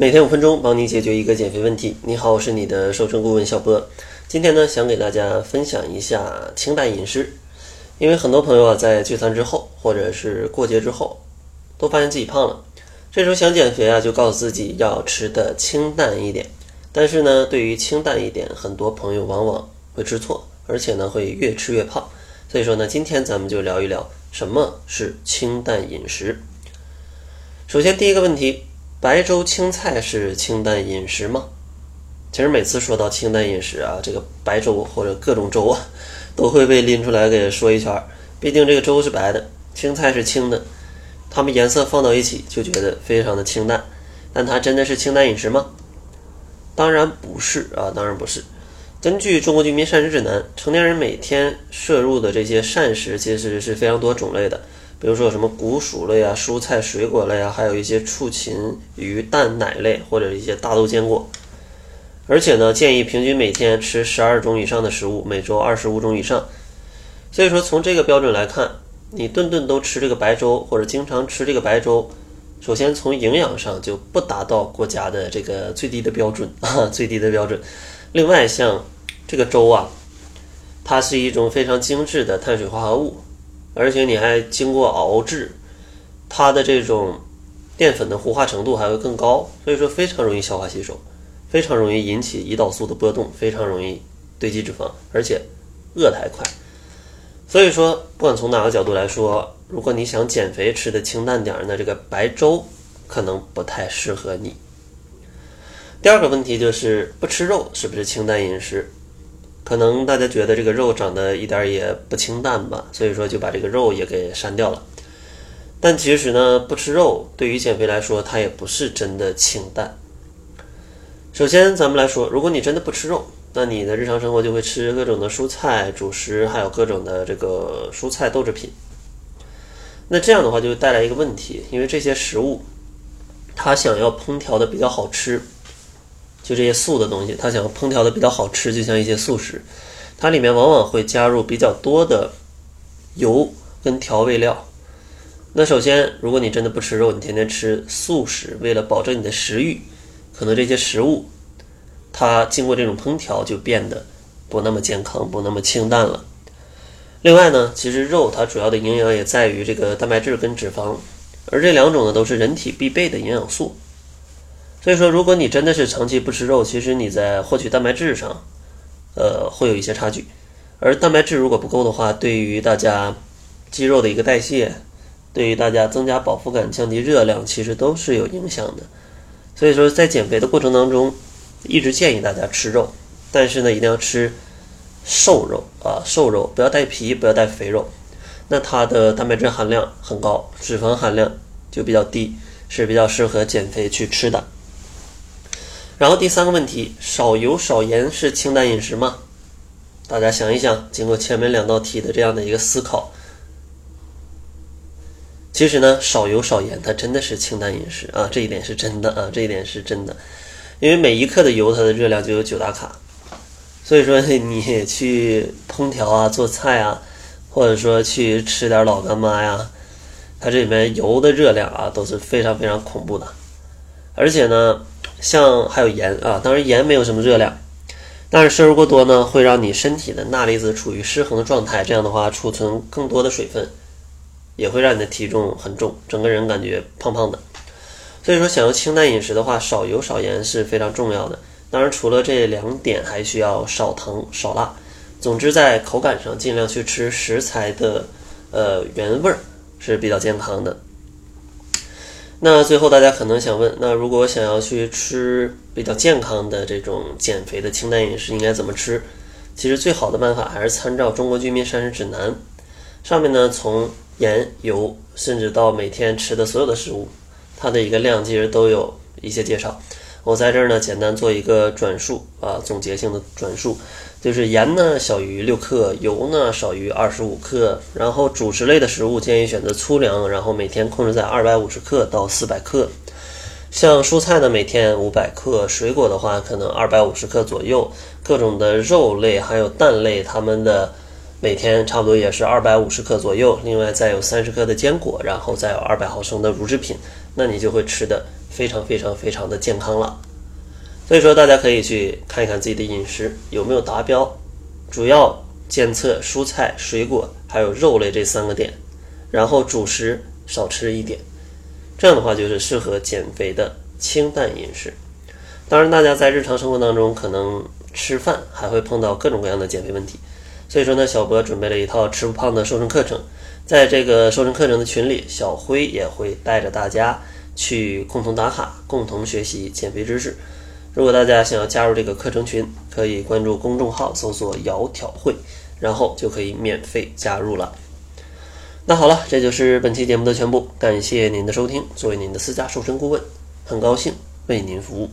每天五分钟，帮你解决一个减肥问题。你好，我是你的瘦身顾问小波。今天呢，想给大家分享一下清淡饮食。因为很多朋友啊，在聚餐之后，或者是过节之后，都发现自己胖了。这时候想减肥啊，就告诉自己要吃的清淡一点。但是呢，对于清淡一点，很多朋友往往会吃错，而且呢，会越吃越胖。所以说呢，今天咱们就聊一聊什么是清淡饮食。首先，第一个问题。白粥青菜是清淡饮食吗？其实每次说到清淡饮食啊，这个白粥或者各种粥啊，都会被拎出来给说一圈。毕竟这个粥是白的，青菜是青的，它们颜色放到一起就觉得非常的清淡。但它真的是清淡饮食吗？当然不是啊，当然不是。根据《中国居民膳食指南》，成年人每天摄入的这些膳食其实是非常多种类的。比如说什么谷薯类啊、蔬菜水果类啊，还有一些畜禽、鱼、蛋、奶类，或者一些大豆坚果。而且呢，建议平均每天吃十二种以上的食物，每周二十五种以上。所以说，从这个标准来看，你顿顿都吃这个白粥，或者经常吃这个白粥，首先从营养上就不达到国家的这个最低的标准啊，最低的标准。另外，像这个粥啊，它是一种非常精致的碳水化合物。而且你还经过熬制，它的这种淀粉的糊化程度还会更高，所以说非常容易消化吸收，非常容易引起胰岛素的波动，非常容易堆积脂肪，而且饿太快。所以说，不管从哪个角度来说，如果你想减肥吃的清淡点儿，那这个白粥可能不太适合你。第二个问题就是不吃肉是不是清淡饮食？可能大家觉得这个肉长得一点也不清淡吧，所以说就把这个肉也给删掉了。但其实呢，不吃肉对于减肥来说，它也不是真的清淡。首先，咱们来说，如果你真的不吃肉，那你的日常生活就会吃各种的蔬菜、主食，还有各种的这个蔬菜豆制品。那这样的话就会带来一个问题，因为这些食物，它想要烹调的比较好吃。就这些素的东西，它想要烹调的比较好吃，就像一些素食，它里面往往会加入比较多的油跟调味料。那首先，如果你真的不吃肉，你天天吃素食，为了保证你的食欲，可能这些食物它经过这种烹调就变得不那么健康，不那么清淡了。另外呢，其实肉它主要的营养也在于这个蛋白质跟脂肪，而这两种呢都是人体必备的营养素。所以说，如果你真的是长期不吃肉，其实你在获取蛋白质上，呃，会有一些差距。而蛋白质如果不够的话，对于大家肌肉的一个代谢，对于大家增加饱腹感、降低热量，其实都是有影响的。所以说，在减肥的过程当中，一直建议大家吃肉，但是呢，一定要吃瘦肉啊，瘦肉不要带皮，不要带肥肉。那它的蛋白质含量很高，脂肪含量就比较低，是比较适合减肥去吃的。然后第三个问题，少油少盐是清淡饮食吗？大家想一想，经过前面两道题的这样的一个思考，其实呢，少油少盐它真的是清淡饮食啊，这一点是真的啊，这一点是真的，因为每一克的油它的热量就有九大卡，所以说你去烹调啊、做菜啊，或者说去吃点老干妈呀，它这里面油的热量啊都是非常非常恐怖的，而且呢。像还有盐啊，当然盐没有什么热量，但是摄入过多呢，会让你身体的钠离子处于失衡的状态，这样的话储存更多的水分，也会让你的体重很重，整个人感觉胖胖的。所以说，想要清淡饮食的话，少油少盐是非常重要的。当然，除了这两点，还需要少糖少辣。总之，在口感上尽量去吃食材的呃原味儿是比较健康的。那最后大家可能想问，那如果想要去吃比较健康的这种减肥的清淡饮食，应该怎么吃？其实最好的办法还是参照《中国居民膳食指南》，上面呢从盐、油，甚至到每天吃的所有的食物，它的一个量其实都有一些介绍。我在这儿呢简单做一个转述啊，总结性的转述。就是盐呢小于六克，油呢少于二十五克，然后主食类的食物建议选择粗粮，然后每天控制在二百五十克到四百克。像蔬菜呢每天五百克，水果的话可能二百五十克左右，各种的肉类还有蛋类，它们的每天差不多也是二百五十克左右。另外再有三十克的坚果，然后再有二百毫升的乳制品，那你就会吃的非常非常非常的健康了。所以说，大家可以去看一看自己的饮食有没有达标，主要监测蔬菜、水果还有肉类这三个点，然后主食少吃一点，这样的话就是适合减肥的清淡饮食。当然，大家在日常生活当中可能吃饭还会碰到各种各样的减肥问题，所以说呢，小博准备了一套吃不胖的瘦身课程，在这个瘦身课程的群里，小辉也会带着大家去共同打卡，共同学习减肥知识。如果大家想要加入这个课程群，可以关注公众号搜索“窈窕会”，然后就可以免费加入了。那好了，这就是本期节目的全部，感谢您的收听。作为您的私家瘦身顾问，很高兴为您服务。